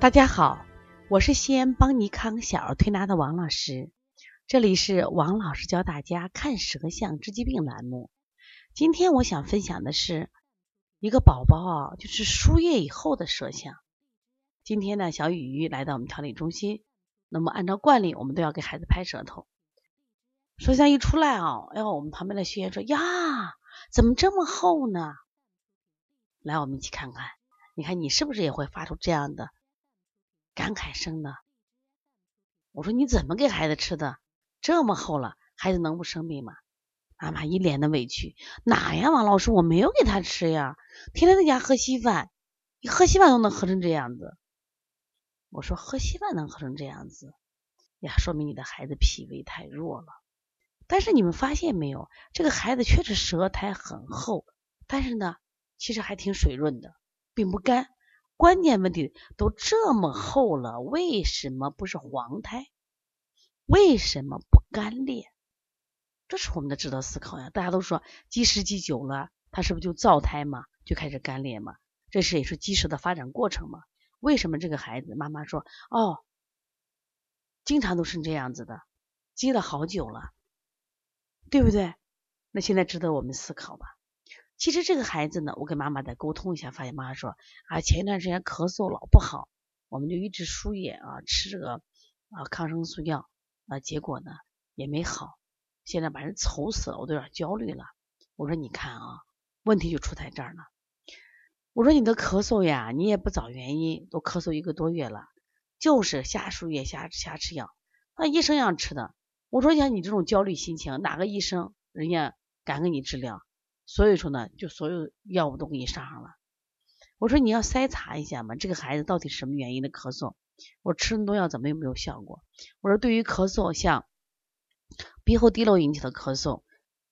大家好，我是西安邦尼康小儿推拿的王老师，这里是王老师教大家看舌象治疾病栏目。今天我想分享的是一个宝宝啊，就是输液以后的舌象。今天呢，小雨来到我们调理中心，那么按照惯例，我们都要给孩子拍舌头。舌象一出来啊，哎呦，我们旁边的学员说呀，怎么这么厚呢？来，我们一起看看，你看你是不是也会发出这样的？感慨声呢？我说你怎么给孩子吃的这么厚了？孩子能不生病吗？妈妈一脸的委屈，哪呀，王老师，我没有给他吃呀，天天在家喝稀饭，你喝稀饭都能喝成这样子。我说喝稀饭能喝成这样子呀，说明你的孩子脾胃太弱了。但是你们发现没有，这个孩子确实舌苔很厚，但是呢，其实还挺水润的，并不干。关键问题都这么厚了，为什么不是黄胎？为什么不干裂？这是我们的值得思考呀！大家都说积食积久了，它是不是就燥胎嘛？就开始干裂嘛？这是也是积食的发展过程嘛？为什么这个孩子妈妈说哦，经常都是这样子的，积了好久了，对不对？那现在值得我们思考吧。其实这个孩子呢，我跟妈妈再沟通一下，发现妈妈说啊，前一段时间咳嗽老不好，我们就一直输液啊，吃这个啊抗生素药啊，结果呢也没好，现在把人愁死了，我都有点焦虑了。我说你看啊，问题就出在这儿了。我说你的咳嗽呀，你也不找原因，都咳嗽一个多月了，就是瞎输液瞎瞎吃药，那医生让吃的。我说像你这种焦虑心情，哪个医生人家敢给你治疗？所以说呢，就所有药物都给你上上了。我说你要筛查一下嘛，这个孩子到底什么原因的咳嗽？我吃那么多药怎么又没有效果？我说对于咳嗽，像鼻后滴漏引起的咳嗽，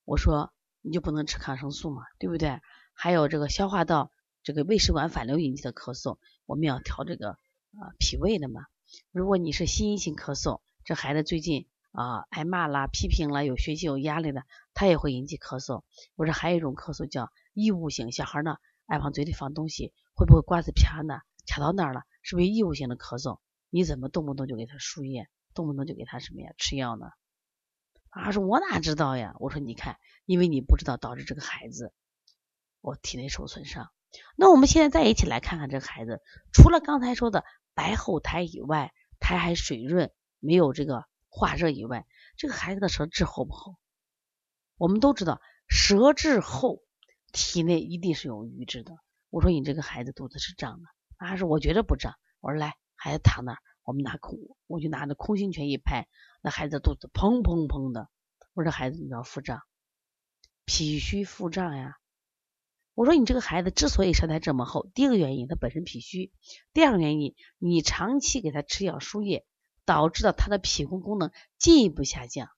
我说你就不能吃抗生素嘛，对不对？还有这个消化道这个胃食管反流引起的咳嗽，我们要调这个啊脾胃的嘛。如果你是心因性咳嗽，这孩子最近。啊，挨骂啦，批评了，有学习有压力的，他也会引起咳嗽。我说还有一种咳嗽叫异物性，小孩呢爱往嘴里放东西，会不会瓜子皮呢卡到那儿了？是不是异物性的咳嗽？你怎么动不动就给他输液，动不动就给他什么呀吃药呢？他说我哪知道呀？我说你看，因为你不知道，导致这个孩子我体内受损伤。那我们现在再一起来看看这个孩子，除了刚才说的白厚苔以外，苔还水润，没有这个。化热以外，这个孩子的舌质厚不厚？我们都知道，舌质厚，体内一定是有瘀滞的。我说你这个孩子肚子是胀的，他说我觉得不胀。我说来，孩子躺那儿，我们拿空，我就拿着空心拳一拍，那孩子肚子砰砰砰的。我说孩子你要腹胀，脾虚腹胀呀。我说你这个孩子之所以舌苔这么厚，第一个原因他本身脾虚，第二个原因你长期给他吃药输液。导致了他的脾功功能进一步下降，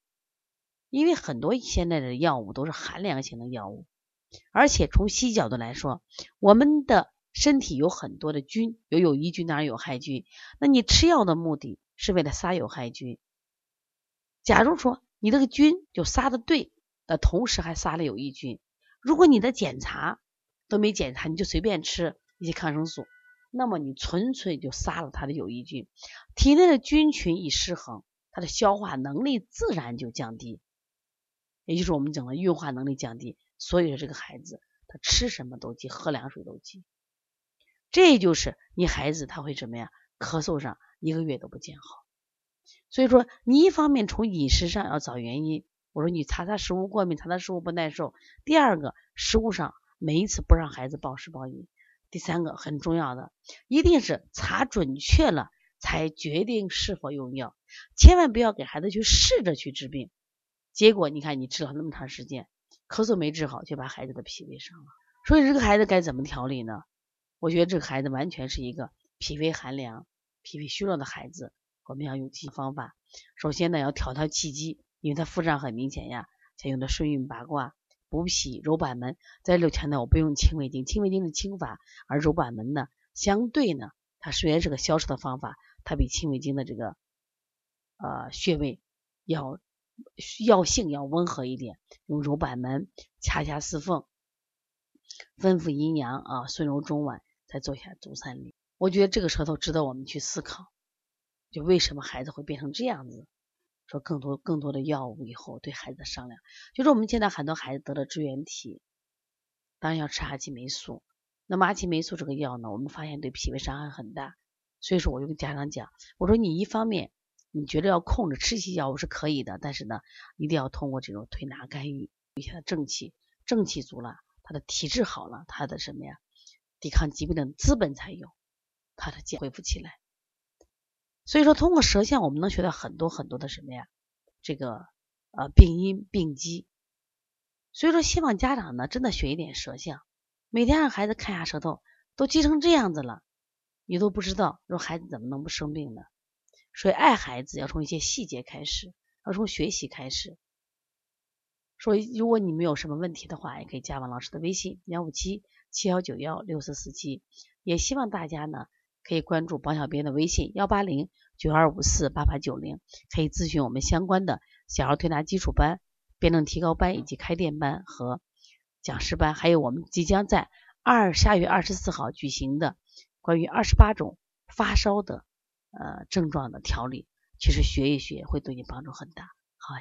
因为很多现在的药物都是寒凉型的药物，而且从西医角度来说，我们的身体有很多的菌，有有益菌当然有害菌，那你吃药的目的是为了杀有害菌。假如说你这个菌就杀的对的同时还杀了有益菌，如果你的检查都没检查，你就随便吃一些抗生素。那么你纯粹就杀了他的有益菌，体内的菌群一失衡，它的消化能力自然就降低，也就是我们讲的运化能力降低。所以说这个孩子他吃什么都急，喝凉水都急，这就是你孩子他会什么呀？咳嗽上一个月都不见好。所以说你一方面从饮食上要找原因，我说你查查食物过敏，查查食物不耐受。第二个食物上每一次不让孩子暴食暴饮。第三个很重要的，一定是查准确了才决定是否用药，千万不要给孩子去试着去治病，结果你看你治了那么长时间，咳嗽没治好，就把孩子的脾胃伤了。所以这个孩子该怎么调理呢？我觉得这个孩子完全是一个脾胃寒凉、脾胃虚弱的孩子，我们要用几方法。首先呢，要调调气机，因为他腹胀很明显呀，才用的顺运八卦。补脾揉板门，在这里强调我不用清胃经，清胃经是清法，而揉板门呢，相对呢，它虽然是个消食的方法，它比清胃经的这个呃穴位要药性要温和一点。用揉板门，掐掐四缝，分咐阴阳啊，顺揉中脘，再做一下足三里。我觉得这个舌头值得我们去思考，就为什么孩子会变成这样子？说更多更多的药物以后对孩子商量，就是我们见到很多孩子得了支原体，当然要吃阿奇霉素。那么阿奇霉素这个药呢，我们发现对脾胃伤害很大，所以说我就跟家长讲，我说你一方面你觉得要控制吃一些药物是可以的，但是呢，一定要通过这种推拿干预，一下正气，正气足了，他的体质好了，他的什么呀，抵抗疾病的资本才有，他的健恢复起来。所以说，通过舌象，我们能学到很多很多的什么呀，这个呃病因病机。所以说，希望家长呢真的学一点舌象。每天让孩子看下舌头，都积成这样子了，你都不知道，说孩子怎么能不生病呢？所以爱孩子要从一些细节开始，要从学习开始。所以如果你们有什么问题的话，也可以加王老师的微信：幺五七七幺九幺六四四七。也希望大家呢可以关注王小编的微信：幺八零九二五四八八九零，可以咨询我们相关的小儿推拿基础班、辩证提高班以及开店班和。讲师班，还有我们即将在二下月二十四号举行的关于二十八种发烧的呃症状的调理，其实学一学会对你帮助很大。好。